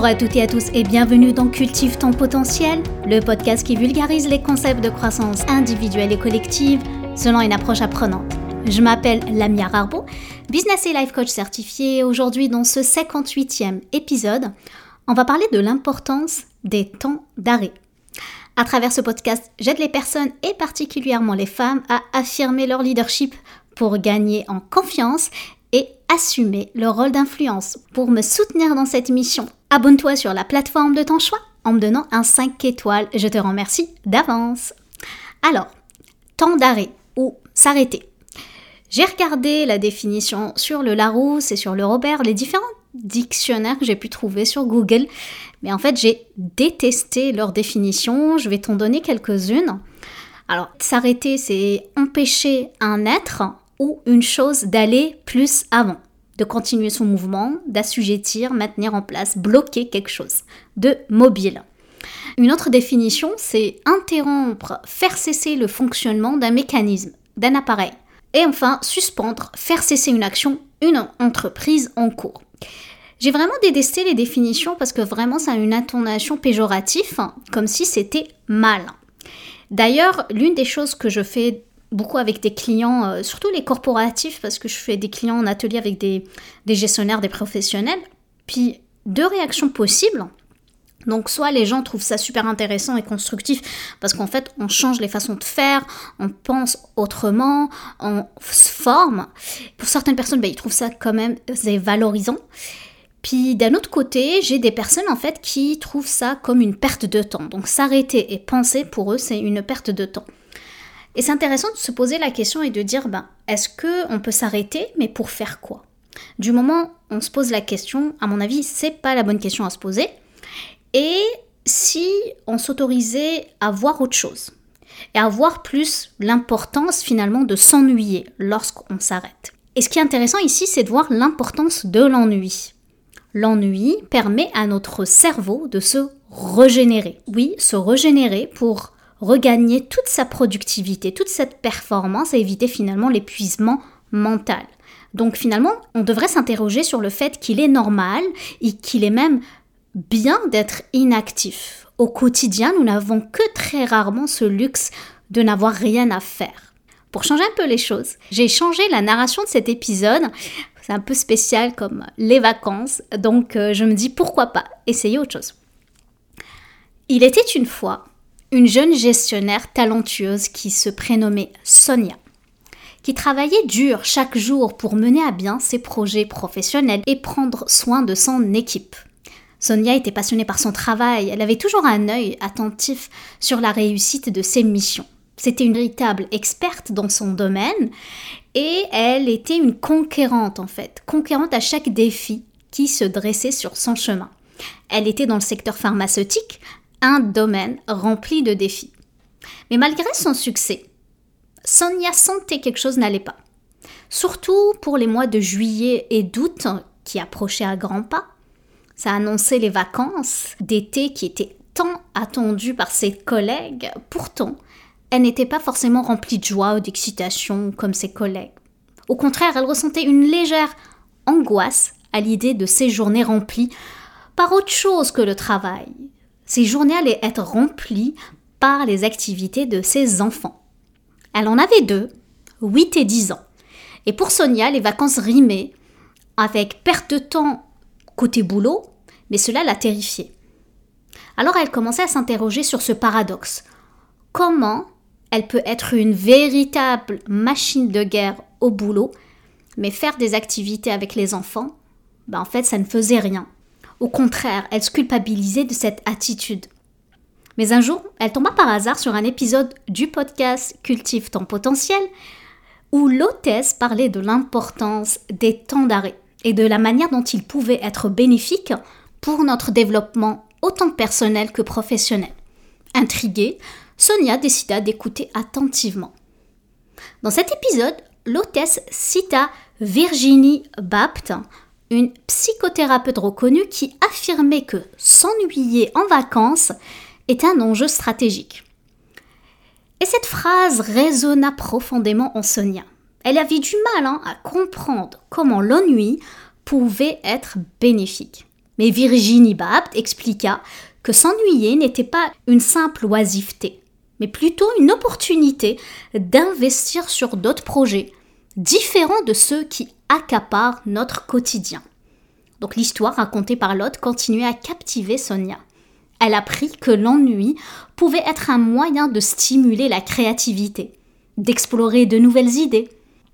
Bonjour à toutes et à tous et bienvenue dans Cultive ton potentiel, le podcast qui vulgarise les concepts de croissance individuelle et collective selon une approche apprenante. Je m'appelle Lamia Rarbo, business et life coach certifié. Aujourd'hui, dans ce 58e épisode, on va parler de l'importance des temps d'arrêt. À travers ce podcast, j'aide les personnes et particulièrement les femmes à affirmer leur leadership pour gagner en confiance et assumer leur rôle d'influence. Pour me soutenir dans cette mission, abonne-toi sur la plateforme de ton choix en me donnant un 5 étoiles. Je te remercie d'avance. Alors, temps d'arrêt ou s'arrêter. J'ai regardé la définition sur le Larousse et sur le Robert, les différents dictionnaires que j'ai pu trouver sur Google, mais en fait j'ai détesté leur définition, je vais t'en donner quelques-unes. Alors, s'arrêter, c'est empêcher un être ou une chose d'aller plus avant, de continuer son mouvement, d'assujettir, maintenir en place, bloquer quelque chose, de mobile. Une autre définition, c'est interrompre, faire cesser le fonctionnement d'un mécanisme, d'un appareil. Et enfin, suspendre, faire cesser une action, une entreprise en cours. J'ai vraiment détesté les définitions parce que vraiment ça a une intonation péjorative, comme si c'était mal. D'ailleurs, l'une des choses que je fais beaucoup avec des clients, euh, surtout les corporatifs, parce que je fais des clients en atelier avec des, des gestionnaires, des professionnels, puis deux réactions possibles. Donc soit les gens trouvent ça super intéressant et constructif parce qu'en fait on change les façons de faire, on pense autrement, on se forme. Pour certaines personnes, bah, ils trouvent ça quand même valorisant. Puis d'un autre côté, j'ai des personnes en fait qui trouvent ça comme une perte de temps. Donc s'arrêter et penser pour eux, c'est une perte de temps. Et c'est intéressant de se poser la question et de dire ben, est-ce que on peut s'arrêter mais pour faire quoi? Du moment où on se pose la question, à mon avis, c'est pas la bonne question à se poser. Et si on s'autorisait à voir autre chose et à voir plus l'importance finalement de s'ennuyer lorsqu'on s'arrête. Et ce qui est intéressant ici, c'est de voir l'importance de l'ennui. L'ennui permet à notre cerveau de se régénérer. Oui, se régénérer pour regagner toute sa productivité, toute cette performance et éviter finalement l'épuisement mental. Donc finalement, on devrait s'interroger sur le fait qu'il est normal et qu'il est même bien d'être inactif. Au quotidien, nous n'avons que très rarement ce luxe de n'avoir rien à faire. Pour changer un peu les choses, j'ai changé la narration de cet épisode. C'est un peu spécial comme les vacances, donc euh, je me dis pourquoi pas essayer autre chose. Il était une fois une jeune gestionnaire talentueuse qui se prénommait Sonia, qui travaillait dur chaque jour pour mener à bien ses projets professionnels et prendre soin de son équipe. Sonia était passionnée par son travail, elle avait toujours un œil attentif sur la réussite de ses missions. C'était une véritable experte dans son domaine et elle était une conquérante en fait, conquérante à chaque défi qui se dressait sur son chemin. Elle était dans le secteur pharmaceutique, un domaine rempli de défis. Mais malgré son succès, Sonia sentait quelque chose n'allait pas. Surtout pour les mois de juillet et d'août qui approchaient à grands pas. Ça annonçait les vacances d'été qui étaient tant attendues par ses collègues. Pourtant, elle n'était pas forcément remplie de joie ou d'excitation comme ses collègues. Au contraire, elle ressentait une légère angoisse à l'idée de ces journées remplies par autre chose que le travail, ces journées allaient être remplies par les activités de ses enfants. Elle en avait deux, 8 et 10 ans. Et pour Sonia, les vacances rimaient avec perte de temps côté boulot, mais cela la terrifiait. Alors elle commençait à s'interroger sur ce paradoxe. Comment elle peut être une véritable machine de guerre au boulot, mais faire des activités avec les enfants, ben en fait ça ne faisait rien. Au contraire, elle se culpabilisait de cette attitude. Mais un jour, elle tomba par hasard sur un épisode du podcast Cultive ton potentiel où l'hôtesse parlait de l'importance des temps d'arrêt et de la manière dont ils pouvaient être bénéfiques pour notre développement autant personnel que professionnel. Intriguée, Sonia décida d'écouter attentivement. Dans cet épisode, l'hôtesse cita Virginie Bapt, une psychothérapeute reconnue qui affirmait que s'ennuyer en vacances est un enjeu stratégique. Et cette phrase résonna profondément en Sonia. Elle avait du mal hein, à comprendre comment l'ennui pouvait être bénéfique. Mais Virginie Bapt expliqua que s'ennuyer n'était pas une simple oisiveté, mais plutôt une opportunité d'investir sur d'autres projets, différents de ceux qui accaparent notre quotidien. Donc l'histoire racontée par l'autre continuait à captiver Sonia. Elle apprit que l'ennui pouvait être un moyen de stimuler la créativité, d'explorer de nouvelles idées.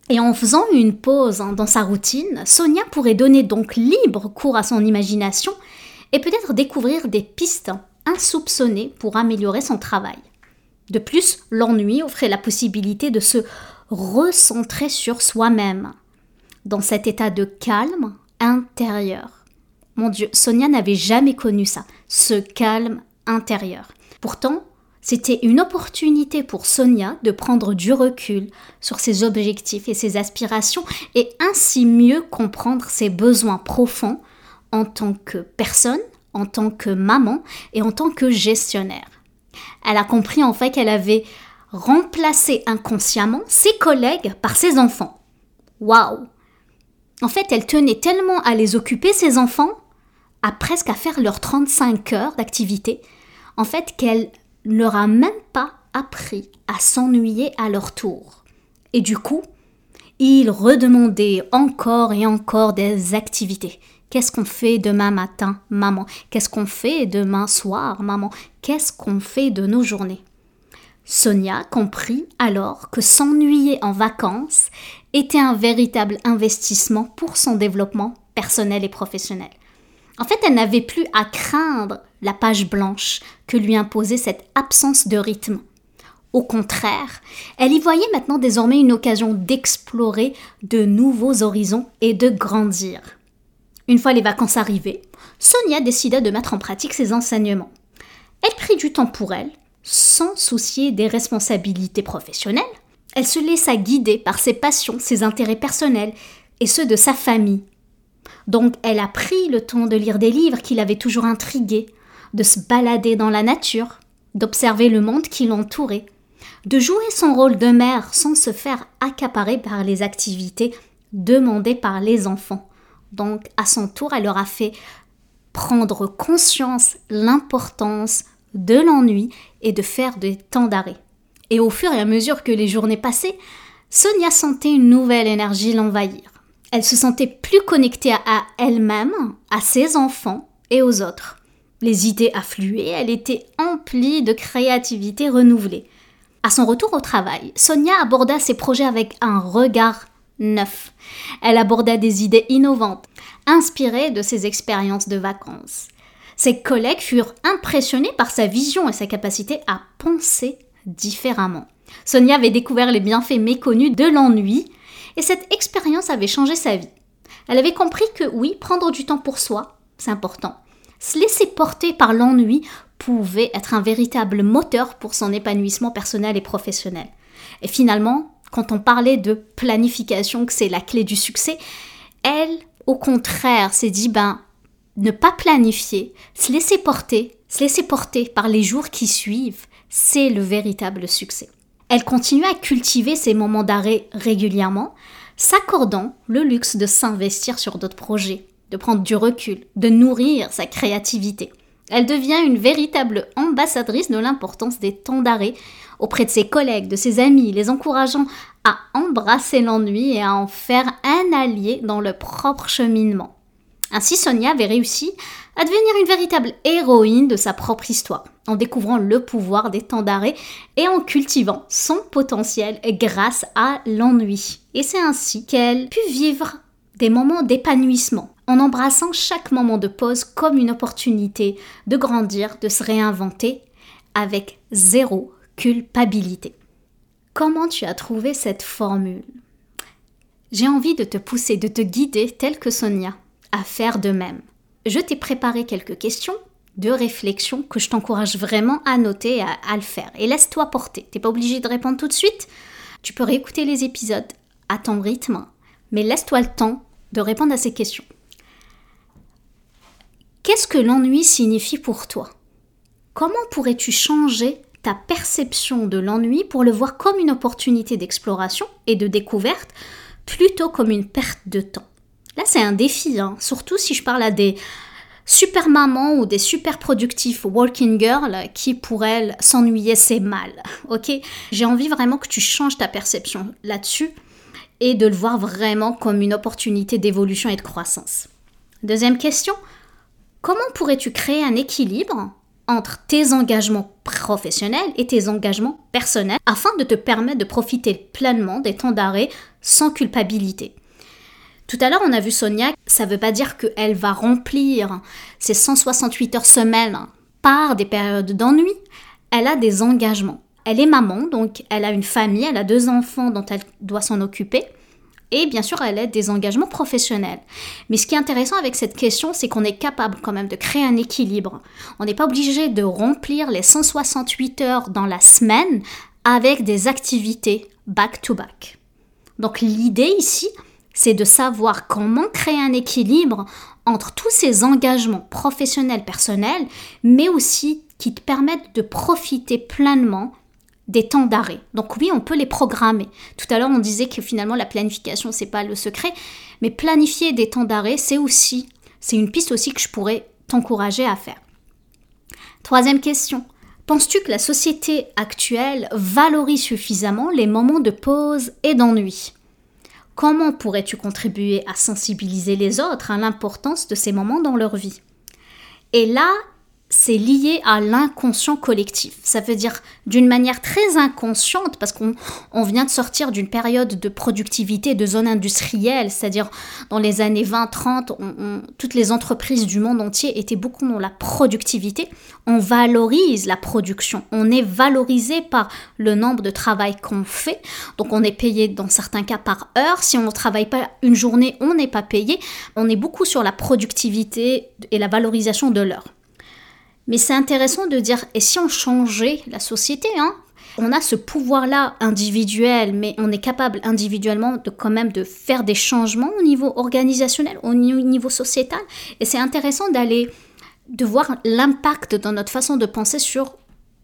Et en faisant une pause dans sa routine, Sonia pourrait donner donc libre cours à son imagination et peut-être découvrir des pistes insoupçonnées pour améliorer son travail. De plus, l'ennui offrait la possibilité de se recentrer sur soi-même, dans cet état de calme intérieur. Mon Dieu, Sonia n'avait jamais connu ça, ce calme intérieur. Pourtant, c'était une opportunité pour Sonia de prendre du recul sur ses objectifs et ses aspirations et ainsi mieux comprendre ses besoins profonds en tant que personne, en tant que maman et en tant que gestionnaire. Elle a compris en fait qu'elle avait remplacé inconsciemment ses collègues par ses enfants. Waouh En fait, elle tenait tellement à les occuper, ses enfants, à presque à faire leurs 35 heures d'activité, en fait qu'elle ne leur a même pas appris à s'ennuyer à leur tour. Et du coup, ils redemandaient encore et encore des activités. Qu'est-ce qu'on fait demain matin, maman? Qu'est-ce qu'on fait demain soir, maman? Qu'est-ce qu'on fait de nos journées? Sonia comprit alors que s'ennuyer en vacances était un véritable investissement pour son développement personnel et professionnel. En fait, elle n'avait plus à craindre la page blanche que lui imposait cette absence de rythme. Au contraire, elle y voyait maintenant désormais une occasion d'explorer de nouveaux horizons et de grandir. Une fois les vacances arrivées, Sonia décida de mettre en pratique ses enseignements. Elle prit du temps pour elle, sans soucier des responsabilités professionnelles. Elle se laissa guider par ses passions, ses intérêts personnels et ceux de sa famille donc elle a pris le temps de lire des livres qui l'avaient toujours intriguée, de se balader dans la nature, d'observer le monde qui l'entourait, de jouer son rôle de mère sans se faire accaparer par les activités demandées par les enfants. Donc à son tour, elle leur a fait prendre conscience l'importance de l'ennui et de faire des temps d'arrêt. Et au fur et à mesure que les journées passaient, Sonia sentait une nouvelle énergie l'envahir. Elle se sentait plus connectée à elle-même, à ses enfants et aux autres. Les idées affluaient, elle était emplie de créativité renouvelée. À son retour au travail, Sonia aborda ses projets avec un regard neuf. Elle aborda des idées innovantes, inspirées de ses expériences de vacances. Ses collègues furent impressionnés par sa vision et sa capacité à penser différemment. Sonia avait découvert les bienfaits méconnus de l'ennui et cette expérience avait changé sa vie. Elle avait compris que oui, prendre du temps pour soi, c'est important. Se laisser porter par l'ennui pouvait être un véritable moteur pour son épanouissement personnel et professionnel. Et finalement, quand on parlait de planification, que c'est la clé du succès, elle, au contraire, s'est dit, ben, ne pas planifier, se laisser porter, se laisser porter par les jours qui suivent, c'est le véritable succès. Elle continue à cultiver ses moments d'arrêt régulièrement, s'accordant le luxe de s'investir sur d'autres projets, de prendre du recul, de nourrir sa créativité. Elle devient une véritable ambassadrice de l'importance des temps d'arrêt auprès de ses collègues, de ses amis, les encourageant à embrasser l'ennui et à en faire un allié dans le propre cheminement. Ainsi, Sonia avait réussi à devenir une véritable héroïne de sa propre histoire, en découvrant le pouvoir des temps d'arrêt et en cultivant son potentiel grâce à l'ennui. Et c'est ainsi qu'elle put vivre des moments d'épanouissement, en embrassant chaque moment de pause comme une opportunité de grandir, de se réinventer, avec zéro culpabilité. Comment tu as trouvé cette formule? J'ai envie de te pousser, de te guider, tel que Sonia, à faire de même je t'ai préparé quelques questions de réflexion que je t'encourage vraiment à noter, à, à le faire. Et laisse-toi porter. T'es pas obligé de répondre tout de suite. Tu peux réécouter les épisodes à ton rythme, mais laisse-toi le temps de répondre à ces questions. Qu'est-ce que l'ennui signifie pour toi? Comment pourrais-tu changer ta perception de l'ennui pour le voir comme une opportunité d'exploration et de découverte plutôt comme une perte de temps? Là, c'est un défi, hein. surtout si je parle à des super mamans ou des super productifs working girls qui pour elles s'ennuyer c'est mal. Ok? J'ai envie vraiment que tu changes ta perception là-dessus et de le voir vraiment comme une opportunité d'évolution et de croissance. Deuxième question, comment pourrais-tu créer un équilibre entre tes engagements professionnels et tes engagements personnels afin de te permettre de profiter pleinement des temps d'arrêt sans culpabilité? Tout à l'heure, on a vu Sonia, ça ne veut pas dire qu'elle va remplir ses 168 heures semaine par des périodes d'ennui. Elle a des engagements. Elle est maman, donc elle a une famille, elle a deux enfants dont elle doit s'en occuper. Et bien sûr, elle a des engagements professionnels. Mais ce qui est intéressant avec cette question, c'est qu'on est capable quand même de créer un équilibre. On n'est pas obligé de remplir les 168 heures dans la semaine avec des activités back-to-back. -back. Donc l'idée ici, c'est de savoir comment créer un équilibre entre tous ces engagements professionnels, personnels, mais aussi qui te permettent de profiter pleinement des temps d'arrêt. Donc oui, on peut les programmer. Tout à l'heure, on disait que finalement la planification c'est pas le secret, mais planifier des temps d'arrêt, c'est aussi c'est une piste aussi que je pourrais t'encourager à faire. Troisième question. Penses-tu que la société actuelle valorise suffisamment les moments de pause et d'ennui? Comment pourrais-tu contribuer à sensibiliser les autres à l'importance de ces moments dans leur vie? Et là, c'est lié à l'inconscient collectif. Ça veut dire d'une manière très inconsciente, parce qu'on vient de sortir d'une période de productivité, de zone industrielle, c'est-à-dire dans les années 20-30, toutes les entreprises du monde entier étaient beaucoup dans la productivité. On valorise la production, on est valorisé par le nombre de travail qu'on fait, donc on est payé dans certains cas par heure. Si on ne travaille pas une journée, on n'est pas payé. On est beaucoup sur la productivité et la valorisation de l'heure. Mais c'est intéressant de dire, et si on changeait la société, hein on a ce pouvoir-là individuel, mais on est capable individuellement de quand même de faire des changements au niveau organisationnel, au niveau sociétal. Et c'est intéressant d'aller, de voir l'impact dans notre façon de penser sur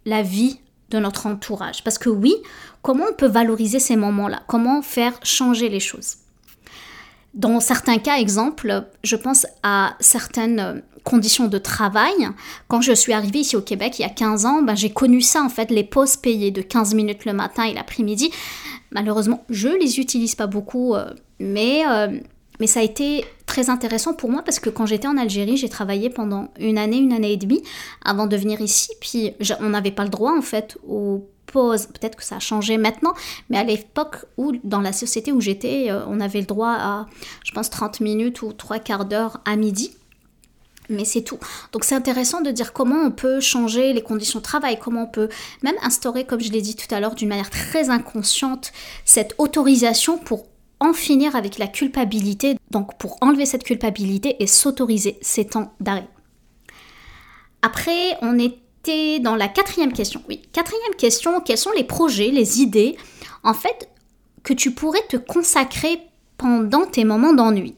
la vie de notre entourage. Parce que oui, comment on peut valoriser ces moments-là? Comment faire changer les choses? Dans certains cas, exemple, je pense à certaines conditions de travail. Quand je suis arrivée ici au Québec il y a 15 ans, ben, j'ai connu ça en fait, les pauses payées de 15 minutes le matin et l'après-midi. Malheureusement, je les utilise pas beaucoup, euh, mais, euh, mais ça a été très intéressant pour moi parce que quand j'étais en Algérie, j'ai travaillé pendant une année, une année et demie avant de venir ici. Puis on n'avait pas le droit en fait aux pauses. Peut-être que ça a changé maintenant, mais à l'époque où dans la société où j'étais, euh, on avait le droit à, je pense, 30 minutes ou trois quarts d'heure à midi mais c'est tout. Donc c'est intéressant de dire comment on peut changer les conditions de travail, comment on peut même instaurer, comme je l'ai dit tout à l'heure, d'une manière très inconsciente, cette autorisation pour en finir avec la culpabilité, donc pour enlever cette culpabilité et s'autoriser ces temps d'arrêt. Après, on était dans la quatrième question. Oui, quatrième question, quels sont les projets, les idées, en fait, que tu pourrais te consacrer pendant tes moments d'ennui?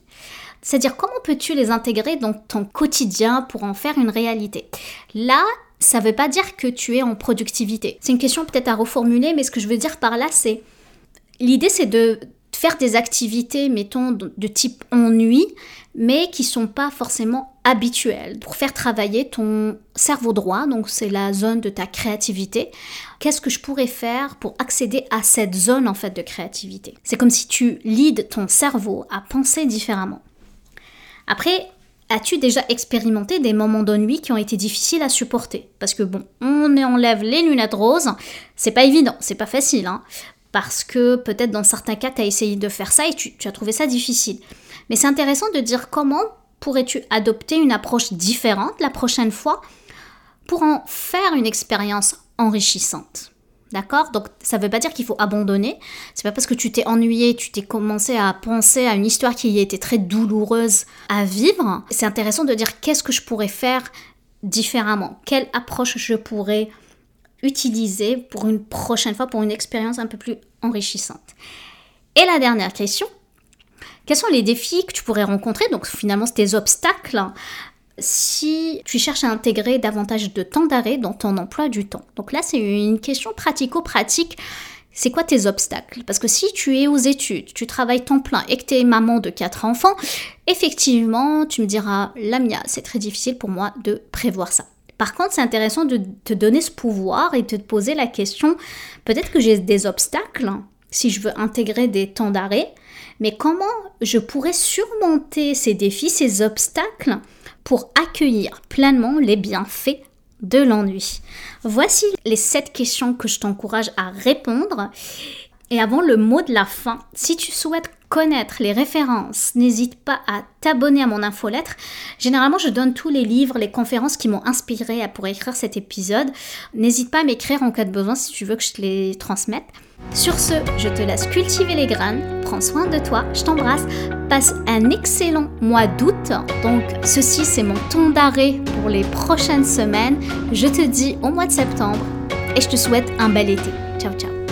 C'est-à-dire comment peux-tu les intégrer dans ton quotidien pour en faire une réalité? Là, ça ne veut pas dire que tu es en productivité. C'est une question peut-être à reformuler, mais ce que je veux dire par là, c'est l'idée, c'est de faire des activités, mettons, de type ennui, mais qui sont pas forcément habituelles, pour faire travailler ton cerveau droit, donc c'est la zone de ta créativité. Qu'est-ce que je pourrais faire pour accéder à cette zone en fait de créativité? C'est comme si tu lides ton cerveau à penser différemment. Après, as-tu déjà expérimenté des moments d'ennui qui ont été difficiles à supporter? Parce que bon, on enlève les lunettes roses, c'est pas évident, c'est pas facile, hein, parce que peut-être dans certains cas, tu as essayé de faire ça et tu, tu as trouvé ça difficile. Mais c'est intéressant de dire comment pourrais-tu adopter une approche différente la prochaine fois pour en faire une expérience enrichissante. D'accord? Donc ça ne veut pas dire qu'il faut abandonner. C'est pas parce que tu t'es ennuyé, tu t'es commencé à penser à une histoire qui été très douloureuse à vivre. C'est intéressant de dire qu'est-ce que je pourrais faire différemment Quelle approche je pourrais utiliser pour une prochaine fois, pour une expérience un peu plus enrichissante Et la dernière question, quels sont les défis que tu pourrais rencontrer? Donc finalement, c'est tes obstacles si tu cherches à intégrer davantage de temps d'arrêt dans ton emploi du temps. Donc là, c'est une question pratico-pratique. c'est quoi tes obstacles? Parce que si tu es aux études, tu travailles temps plein et que tu es maman de quatre enfants, effectivement, tu me diras, Lamia, c'est très difficile pour moi de prévoir ça. Par contre, c'est intéressant de te donner ce pouvoir et de te poser la question, peut-être que j'ai des obstacles si je veux intégrer des temps d'arrêt, mais comment je pourrais surmonter ces défis, ces obstacles pour accueillir pleinement les bienfaits de l'ennui Voici les sept questions que je t'encourage à répondre. Et avant le mot de la fin, si tu souhaites connaître les références, n'hésite pas à t'abonner à mon infolettre. Généralement, je donne tous les livres, les conférences qui m'ont inspiré pour écrire cet épisode. N'hésite pas à m'écrire en cas de besoin si tu veux que je te les transmette. Sur ce, je te laisse cultiver les graines, prends soin de toi, je t'embrasse, passe un excellent mois d'août. Donc ceci c'est mon ton d'arrêt pour les prochaines semaines. Je te dis au mois de septembre et je te souhaite un bel été. Ciao ciao